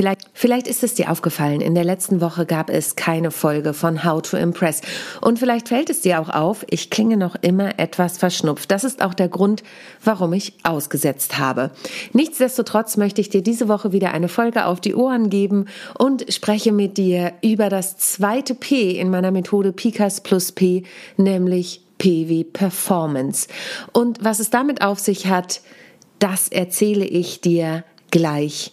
Vielleicht, vielleicht ist es dir aufgefallen, in der letzten Woche gab es keine Folge von How to Impress. Und vielleicht fällt es dir auch auf, ich klinge noch immer etwas verschnupft. Das ist auch der Grund, warum ich ausgesetzt habe. Nichtsdestotrotz möchte ich dir diese Woche wieder eine Folge auf die Ohren geben und spreche mit dir über das zweite P in meiner Methode Pikas plus P, nämlich P wie Performance. Und was es damit auf sich hat, das erzähle ich dir gleich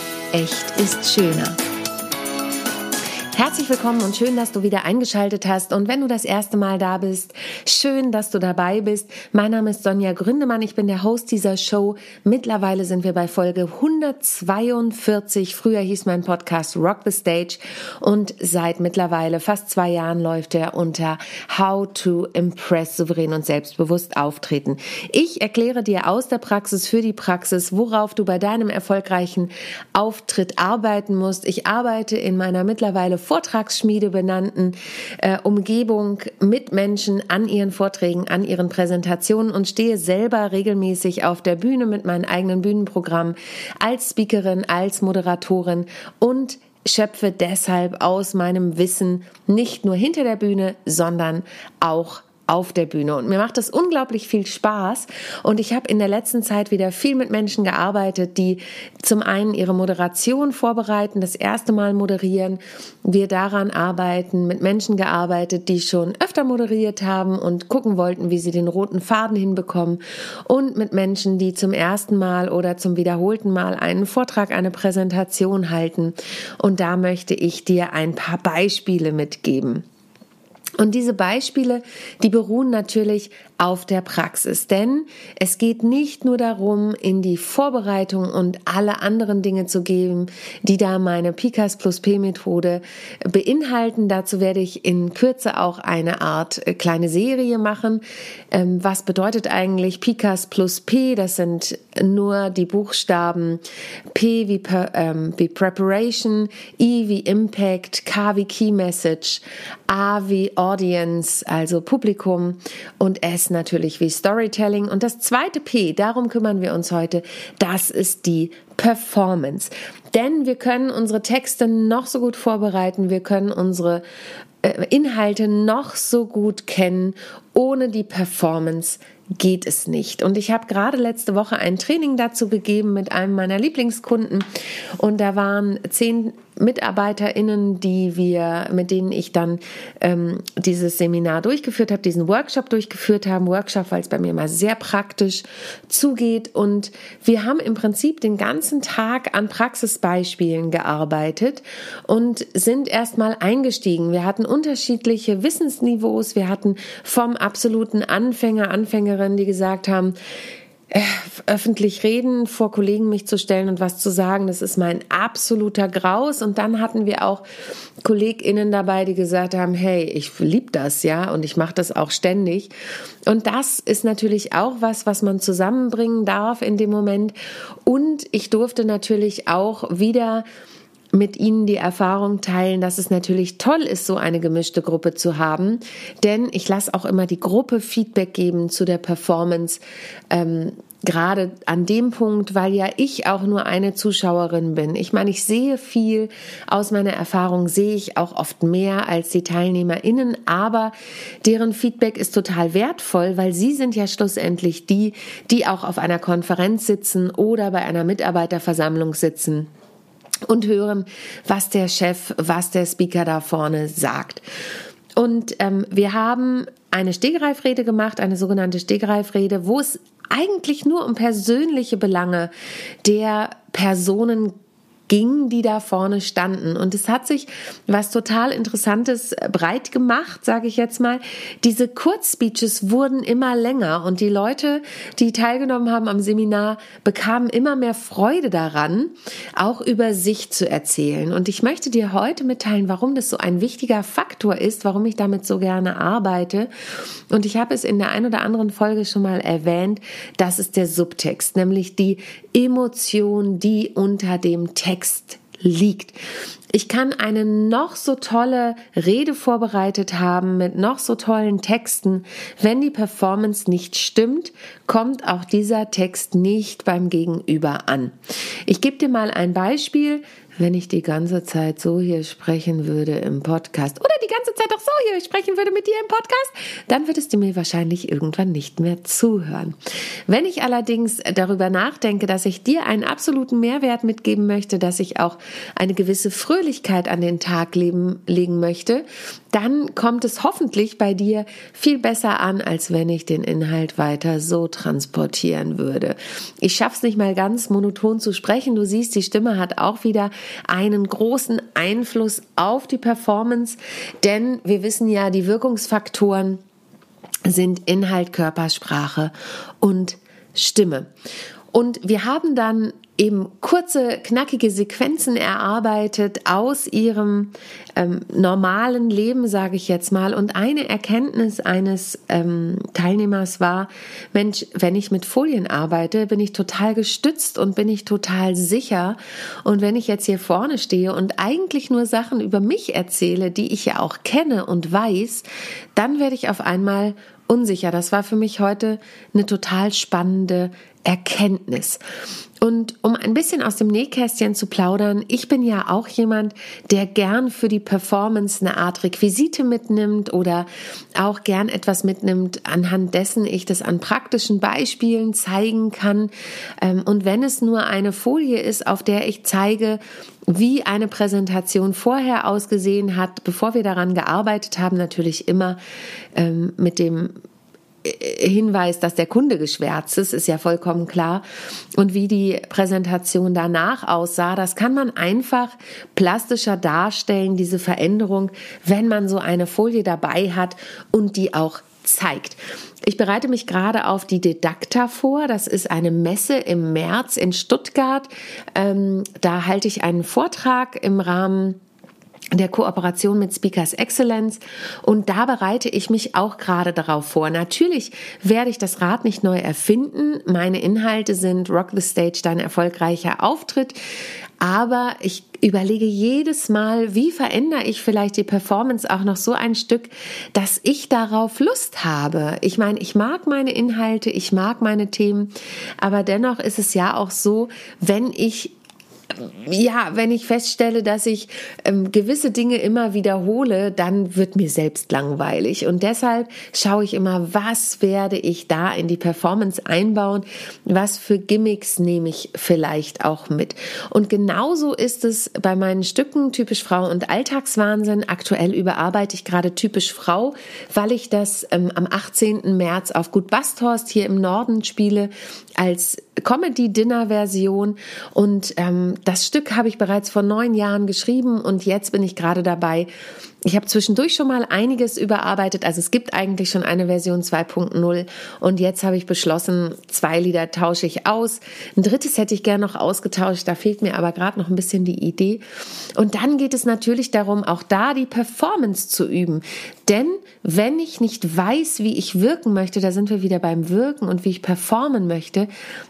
echt ist schöner. Herzlich willkommen und schön, dass du wieder eingeschaltet hast. Und wenn du das erste Mal da bist, schön, dass du dabei bist. Mein Name ist Sonja Gründemann. Ich bin der Host dieser Show. Mittlerweile sind wir bei Folge 142. Früher hieß mein Podcast Rock the Stage. Und seit mittlerweile fast zwei Jahren läuft er unter How to Impress souverän und selbstbewusst auftreten. Ich erkläre dir aus der Praxis für die Praxis, worauf du bei deinem erfolgreichen Auftritt arbeiten musst. Ich arbeite in meiner mittlerweile Vortragsschmiede benannten äh, Umgebung mit Menschen an ihren Vorträgen, an ihren Präsentationen und stehe selber regelmäßig auf der Bühne mit meinem eigenen Bühnenprogramm als Speakerin, als Moderatorin und schöpfe deshalb aus meinem Wissen nicht nur hinter der Bühne, sondern auch auf der Bühne. Und mir macht das unglaublich viel Spaß. Und ich habe in der letzten Zeit wieder viel mit Menschen gearbeitet, die zum einen ihre Moderation vorbereiten, das erste Mal moderieren. Wir daran arbeiten, mit Menschen gearbeitet, die schon öfter moderiert haben und gucken wollten, wie sie den roten Faden hinbekommen. Und mit Menschen, die zum ersten Mal oder zum wiederholten Mal einen Vortrag, eine Präsentation halten. Und da möchte ich dir ein paar Beispiele mitgeben. Und diese Beispiele, die beruhen natürlich auf der Praxis. Denn es geht nicht nur darum, in die Vorbereitung und alle anderen Dinge zu geben, die da meine Pikas plus P Methode beinhalten. Dazu werde ich in Kürze auch eine Art äh, kleine Serie machen. Ähm, was bedeutet eigentlich Pikas plus P? Das sind nur die Buchstaben P wie, ähm, wie Preparation, I wie Impact, K wie Key Message, A wie Audience, also Publikum und S natürlich wie Storytelling. Und das zweite P, darum kümmern wir uns heute, das ist die Performance. Denn wir können unsere Texte noch so gut vorbereiten, wir können unsere äh, Inhalte noch so gut kennen, ohne die Performance geht es nicht. Und ich habe gerade letzte Woche ein Training dazu gegeben mit einem meiner Lieblingskunden und da waren zehn MitarbeiterInnen, die wir, mit denen ich dann ähm, dieses Seminar durchgeführt habe, diesen Workshop durchgeführt haben. Workshop, weil es bei mir mal sehr praktisch zugeht. Und wir haben im Prinzip den ganzen Tag an Praxisbeispielen gearbeitet und sind erstmal eingestiegen. Wir hatten unterschiedliche Wissensniveaus. Wir hatten vom absoluten Anfänger, Anfängerinnen, die gesagt haben, öffentlich reden, vor Kollegen mich zu stellen und was zu sagen, das ist mein absoluter Graus. Und dann hatten wir auch KollegInnen dabei, die gesagt haben, hey, ich liebe das, ja, und ich mache das auch ständig. Und das ist natürlich auch was, was man zusammenbringen darf in dem Moment. Und ich durfte natürlich auch wieder mit Ihnen die Erfahrung teilen, dass es natürlich toll ist, so eine gemischte Gruppe zu haben. Denn ich lasse auch immer die Gruppe Feedback geben zu der Performance. Ähm, gerade an dem Punkt, weil ja ich auch nur eine Zuschauerin bin. Ich meine, ich sehe viel aus meiner Erfahrung, sehe ich auch oft mehr als die TeilnehmerInnen, aber deren Feedback ist total wertvoll, weil sie sind ja schlussendlich die, die auch auf einer Konferenz sitzen oder bei einer Mitarbeiterversammlung sitzen und hören, was der Chef, was der Speaker da vorne sagt. Und ähm, wir haben eine Stegreifrede gemacht, eine sogenannte Stegreifrede, wo es eigentlich nur um persönliche Belange der Personen ging, die da vorne standen. Und es hat sich was total Interessantes breit gemacht, sage ich jetzt mal. Diese Kurzspeeches wurden immer länger und die Leute, die teilgenommen haben am Seminar, bekamen immer mehr Freude daran, auch über sich zu erzählen. Und ich möchte dir heute mitteilen, warum das so ein wichtiger Faktor ist, warum ich damit so gerne arbeite. Und ich habe es in der ein oder anderen Folge schon mal erwähnt, das ist der Subtext, nämlich die Emotion, die unter dem Text liegt. Ich kann eine noch so tolle Rede vorbereitet haben mit noch so tollen Texten. Wenn die Performance nicht stimmt, kommt auch dieser Text nicht beim Gegenüber an. Ich gebe dir mal ein Beispiel wenn ich die ganze Zeit so hier sprechen würde im Podcast oder die ganze Zeit auch so hier sprechen würde mit dir im Podcast, dann würdest du mir wahrscheinlich irgendwann nicht mehr zuhören. Wenn ich allerdings darüber nachdenke, dass ich dir einen absoluten Mehrwert mitgeben möchte, dass ich auch eine gewisse Fröhlichkeit an den Tag leben, legen möchte, dann kommt es hoffentlich bei dir viel besser an, als wenn ich den Inhalt weiter so transportieren würde. Ich schaff's nicht mal ganz monoton zu sprechen. Du siehst, die Stimme hat auch wieder einen großen Einfluss auf die Performance, denn wir wissen ja, die Wirkungsfaktoren sind Inhalt, Körpersprache und Stimme. Und wir haben dann eben kurze, knackige Sequenzen erarbeitet aus ihrem ähm, normalen Leben, sage ich jetzt mal. Und eine Erkenntnis eines ähm, Teilnehmers war, Mensch, wenn ich mit Folien arbeite, bin ich total gestützt und bin ich total sicher. Und wenn ich jetzt hier vorne stehe und eigentlich nur Sachen über mich erzähle, die ich ja auch kenne und weiß, dann werde ich auf einmal unsicher. Das war für mich heute eine total spannende Erkenntnis. Und um ein bisschen aus dem Nähkästchen zu plaudern, ich bin ja auch jemand, der gern für die Performance eine Art Requisite mitnimmt oder auch gern etwas mitnimmt, anhand dessen ich das an praktischen Beispielen zeigen kann. Ähm, und wenn es nur eine Folie ist, auf der ich zeige, wie eine Präsentation vorher ausgesehen hat, bevor wir daran gearbeitet haben, natürlich immer ähm, mit dem Hinweis, dass der Kunde geschwärzt ist, ist ja vollkommen klar. Und wie die Präsentation danach aussah, das kann man einfach plastischer darstellen, diese Veränderung, wenn man so eine Folie dabei hat und die auch zeigt. Ich bereite mich gerade auf die Dedakta vor. Das ist eine Messe im März in Stuttgart. Ähm, da halte ich einen Vortrag im Rahmen der Kooperation mit Speakers Excellence und da bereite ich mich auch gerade darauf vor. Natürlich werde ich das Rad nicht neu erfinden. Meine Inhalte sind Rock the Stage, dein erfolgreicher Auftritt. Aber ich überlege jedes Mal, wie verändere ich vielleicht die Performance auch noch so ein Stück, dass ich darauf Lust habe. Ich meine, ich mag meine Inhalte, ich mag meine Themen, aber dennoch ist es ja auch so, wenn ich ja, wenn ich feststelle, dass ich ähm, gewisse Dinge immer wiederhole, dann wird mir selbst langweilig. Und deshalb schaue ich immer, was werde ich da in die Performance einbauen? Was für Gimmicks nehme ich vielleicht auch mit? Und genauso ist es bei meinen Stücken typisch Frau und Alltagswahnsinn. Aktuell überarbeite ich gerade typisch Frau, weil ich das ähm, am 18. März auf Gut Basthorst hier im Norden spiele als Comedy-Dinner-Version. Und ähm, das Stück habe ich bereits vor neun Jahren geschrieben und jetzt bin ich gerade dabei, ich habe zwischendurch schon mal einiges überarbeitet. Also es gibt eigentlich schon eine Version 2.0 und jetzt habe ich beschlossen, zwei Lieder tausche ich aus. Ein drittes hätte ich gerne noch ausgetauscht, da fehlt mir aber gerade noch ein bisschen die Idee. Und dann geht es natürlich darum, auch da die Performance zu üben. Denn wenn ich nicht weiß, wie ich wirken möchte, da sind wir wieder beim Wirken und wie ich performen möchte,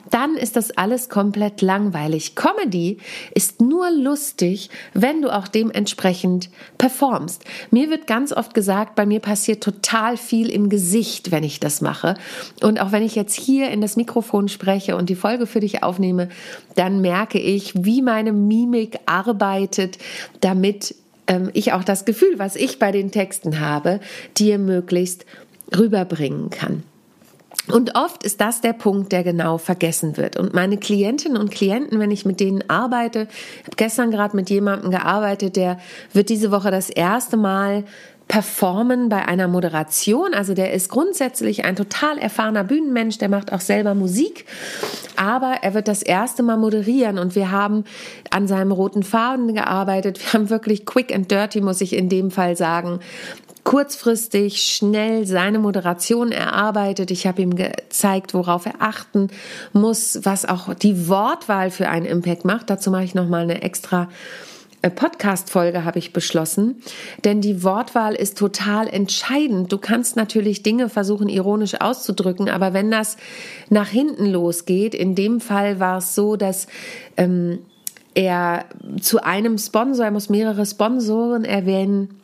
dann ist das alles komplett langweilig. Comedy ist nur lustig, wenn du auch dementsprechend performst. Mir wird ganz oft gesagt, bei mir passiert total viel im Gesicht, wenn ich das mache. Und auch wenn ich jetzt hier in das Mikrofon spreche und die Folge für dich aufnehme, dann merke ich, wie meine Mimik arbeitet, damit ähm, ich auch das Gefühl, was ich bei den Texten habe, dir möglichst rüberbringen kann. Und oft ist das der Punkt, der genau vergessen wird. Und meine Klientinnen und Klienten, wenn ich mit denen arbeite, habe gestern gerade mit jemandem gearbeitet, der wird diese Woche das erste Mal performen bei einer Moderation. Also der ist grundsätzlich ein total erfahrener Bühnenmensch, der macht auch selber Musik, aber er wird das erste Mal moderieren und wir haben an seinem roten Faden gearbeitet. Wir haben wirklich quick and dirty, muss ich in dem Fall sagen, kurzfristig, schnell seine Moderation erarbeitet. Ich habe ihm gezeigt, worauf er achten muss, was auch die Wortwahl für einen Impact macht. Dazu mache ich nochmal eine extra Podcast-Folge habe ich beschlossen, denn die Wortwahl ist total entscheidend. Du kannst natürlich Dinge versuchen, ironisch auszudrücken, aber wenn das nach hinten losgeht, in dem Fall war es so, dass ähm, er zu einem Sponsor, er muss mehrere Sponsoren erwähnen,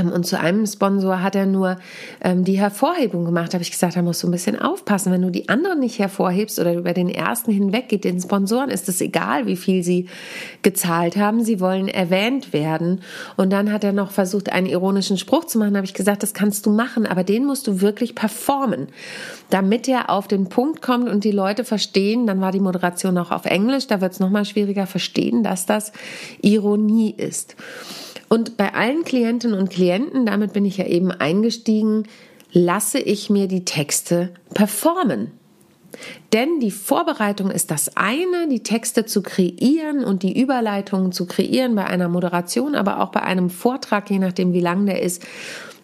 und zu einem Sponsor hat er nur ähm, die Hervorhebung gemacht. Da habe ich gesagt, da musst du ein bisschen aufpassen. Wenn du die anderen nicht hervorhebst oder über den ersten hinweg geht, den Sponsoren ist es egal, wie viel sie gezahlt haben. Sie wollen erwähnt werden. Und dann hat er noch versucht, einen ironischen Spruch zu machen. Da habe ich gesagt, das kannst du machen, aber den musst du wirklich performen, damit er auf den Punkt kommt und die Leute verstehen. Dann war die Moderation auch auf Englisch. Da wird es nochmal schwieriger verstehen, dass das Ironie ist. Und bei allen Klientinnen und Klienten, damit bin ich ja eben eingestiegen, lasse ich mir die Texte performen. Denn die Vorbereitung ist das eine, die Texte zu kreieren und die Überleitungen zu kreieren bei einer Moderation, aber auch bei einem Vortrag, je nachdem wie lang der ist.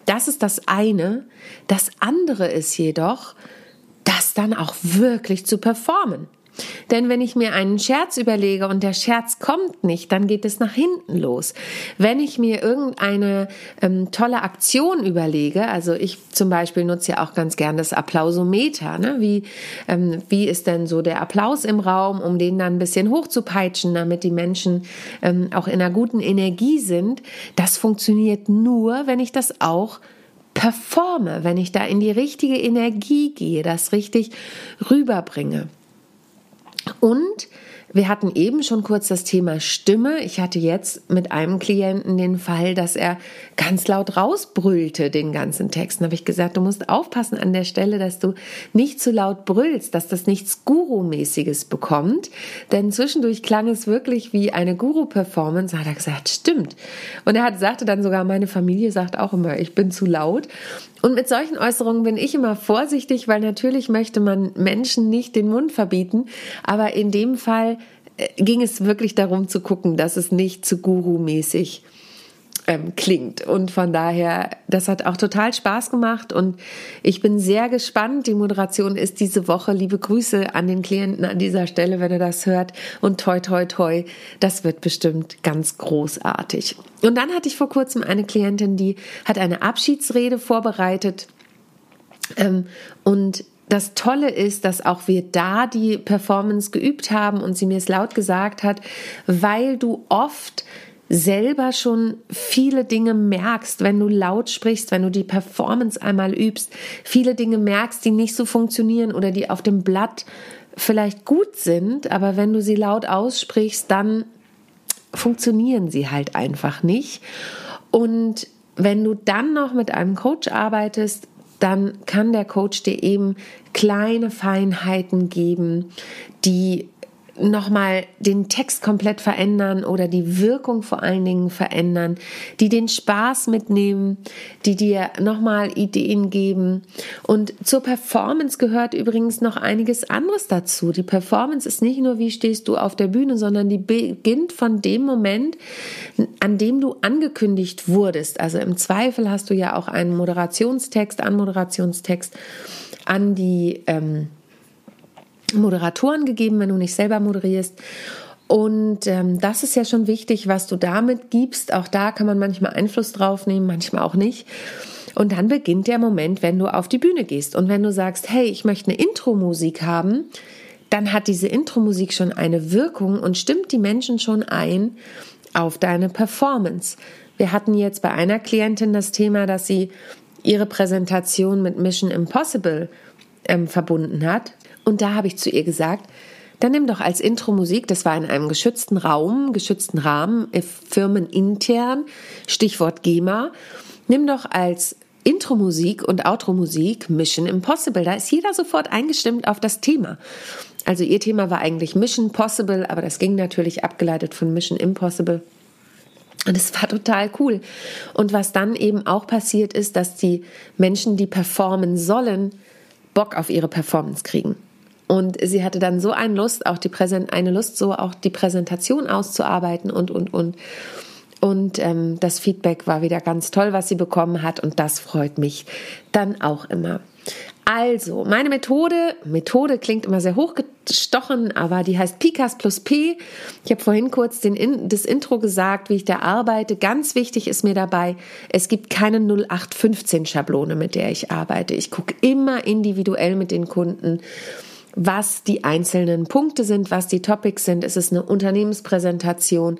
Das ist das eine. Das andere ist jedoch, das dann auch wirklich zu performen. Denn wenn ich mir einen Scherz überlege und der Scherz kommt nicht, dann geht es nach hinten los. Wenn ich mir irgendeine ähm, tolle Aktion überlege, also ich zum Beispiel nutze ja auch ganz gern das Applausometer, ne? wie, ähm, wie ist denn so der Applaus im Raum, um den dann ein bisschen hochzupeitschen, damit die Menschen ähm, auch in einer guten Energie sind. Das funktioniert nur, wenn ich das auch performe, wenn ich da in die richtige Energie gehe, das richtig rüberbringe. Und wir hatten eben schon kurz das Thema Stimme. Ich hatte jetzt mit einem Klienten den Fall, dass er ganz laut rausbrüllte den ganzen Text. Da habe ich gesagt, du musst aufpassen an der Stelle, dass du nicht zu laut brüllst, dass das nichts Guru-mäßiges bekommt. Denn zwischendurch klang es wirklich wie eine Guru-Performance. Da hat er gesagt, stimmt. Und er hat, sagte dann sogar, meine Familie sagt auch immer, ich bin zu laut. Und mit solchen Äußerungen bin ich immer vorsichtig, weil natürlich möchte man Menschen nicht den Mund verbieten. Aber in dem Fall äh, ging es wirklich darum zu gucken, dass es nicht zu Guru-mäßig ähm, klingt. Und von daher, das hat auch total Spaß gemacht und ich bin sehr gespannt. Die Moderation ist diese Woche. Liebe Grüße an den Klienten an dieser Stelle, wenn er das hört. Und toi, toi, toi, das wird bestimmt ganz großartig. Und dann hatte ich vor kurzem eine Klientin, die hat eine Abschiedsrede vorbereitet. Ähm, und das Tolle ist, dass auch wir da die Performance geübt haben und sie mir es laut gesagt hat, weil du oft selber schon viele Dinge merkst, wenn du laut sprichst, wenn du die Performance einmal übst, viele Dinge merkst, die nicht so funktionieren oder die auf dem Blatt vielleicht gut sind, aber wenn du sie laut aussprichst, dann funktionieren sie halt einfach nicht. Und wenn du dann noch mit einem Coach arbeitest, dann kann der Coach dir eben kleine Feinheiten geben, die nochmal den Text komplett verändern oder die Wirkung vor allen Dingen verändern, die den Spaß mitnehmen, die dir nochmal Ideen geben. Und zur Performance gehört übrigens noch einiges anderes dazu. Die Performance ist nicht nur, wie stehst du auf der Bühne, sondern die beginnt von dem Moment, an dem du angekündigt wurdest. Also im Zweifel hast du ja auch einen Moderationstext, Anmoderationstext an die ähm, Moderatoren gegeben, wenn du nicht selber moderierst. Und ähm, das ist ja schon wichtig, was du damit gibst. Auch da kann man manchmal Einfluss drauf nehmen, manchmal auch nicht. Und dann beginnt der Moment, wenn du auf die Bühne gehst. Und wenn du sagst, hey, ich möchte eine Intro-Musik haben, dann hat diese Intro-Musik schon eine Wirkung und stimmt die Menschen schon ein auf deine Performance. Wir hatten jetzt bei einer Klientin das Thema, dass sie ihre Präsentation mit Mission Impossible ähm, verbunden hat. Und da habe ich zu ihr gesagt, dann nimm doch als Intro-Musik, das war in einem geschützten Raum, geschützten Rahmen, äh, firmenintern, Stichwort GEMA, nimm doch als Intro-Musik und Outro-Musik Mission Impossible. Da ist jeder sofort eingestimmt auf das Thema. Also ihr Thema war eigentlich Mission Possible, aber das ging natürlich abgeleitet von Mission Impossible. Und es war total cool. Und was dann eben auch passiert ist, dass die Menschen, die performen sollen, Bock auf ihre Performance kriegen. Und sie hatte dann so eine Lust, auch die Präsent eine Lust, so auch die Präsentation auszuarbeiten und und und. Und ähm, das Feedback war wieder ganz toll, was sie bekommen hat. Und das freut mich dann auch immer. Also, meine Methode, Methode klingt immer sehr hochgestochen, aber die heißt Pikas plus P. Ich habe vorhin kurz den, das Intro gesagt, wie ich da arbeite. Ganz wichtig ist mir dabei, es gibt keine 0815 Schablone, mit der ich arbeite. Ich gucke immer individuell mit den Kunden was die einzelnen Punkte sind, was die Topics sind. Ist es eine Unternehmenspräsentation?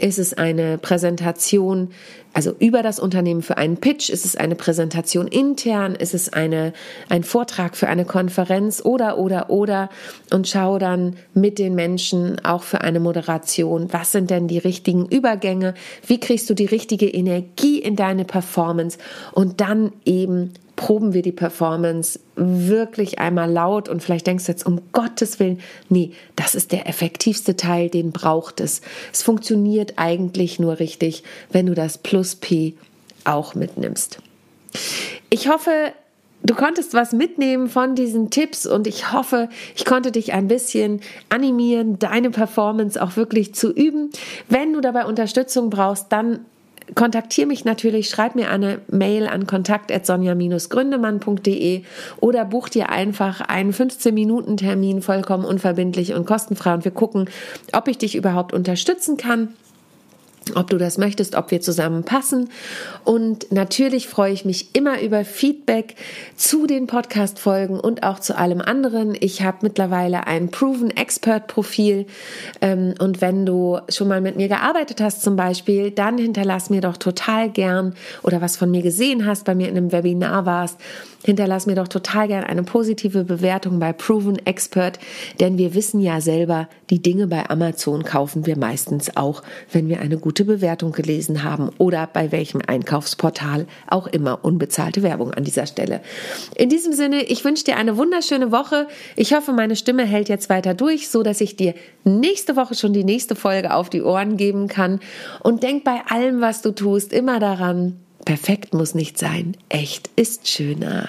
Ist es eine Präsentation, also über das Unternehmen für einen Pitch? Ist es eine Präsentation intern? Ist es eine, ein Vortrag für eine Konferenz? Oder, oder, oder? Und schau dann mit den Menschen auch für eine Moderation. Was sind denn die richtigen Übergänge? Wie kriegst du die richtige Energie in deine Performance? Und dann eben proben wir die Performance wirklich einmal laut und vielleicht denkst du jetzt um Gottes Willen, nee, das ist der effektivste Teil, den braucht es. Es funktioniert eigentlich nur richtig, wenn du das Plus P auch mitnimmst. Ich hoffe, du konntest was mitnehmen von diesen Tipps und ich hoffe, ich konnte dich ein bisschen animieren, deine Performance auch wirklich zu üben. Wenn du dabei Unterstützung brauchst, dann kontaktiere mich natürlich, schreib mir eine Mail an kontakt.sonja-gründemann.de oder buch dir einfach einen 15-Minuten-Termin vollkommen unverbindlich und kostenfrei und wir gucken, ob ich dich überhaupt unterstützen kann ob du das möchtest, ob wir zusammen passen. Und natürlich freue ich mich immer über Feedback zu den Podcast-Folgen und auch zu allem anderen. Ich habe mittlerweile ein Proven Expert Profil. Ähm, und wenn du schon mal mit mir gearbeitet hast zum Beispiel, dann hinterlass mir doch total gern oder was von mir gesehen hast, bei mir in einem Webinar warst, hinterlass mir doch total gern eine positive Bewertung bei Proven Expert, denn wir wissen ja selber, die Dinge bei Amazon kaufen wir meistens auch, wenn wir eine gute Bewertung gelesen haben oder bei welchem Einkaufsportal auch immer unbezahlte Werbung an dieser Stelle. In diesem Sinne, ich wünsche dir eine wunderschöne Woche. Ich hoffe, meine Stimme hält jetzt weiter durch, so dass ich dir nächste Woche schon die nächste Folge auf die Ohren geben kann und denk bei allem, was du tust, immer daran, Perfekt muss nicht sein, echt ist schöner.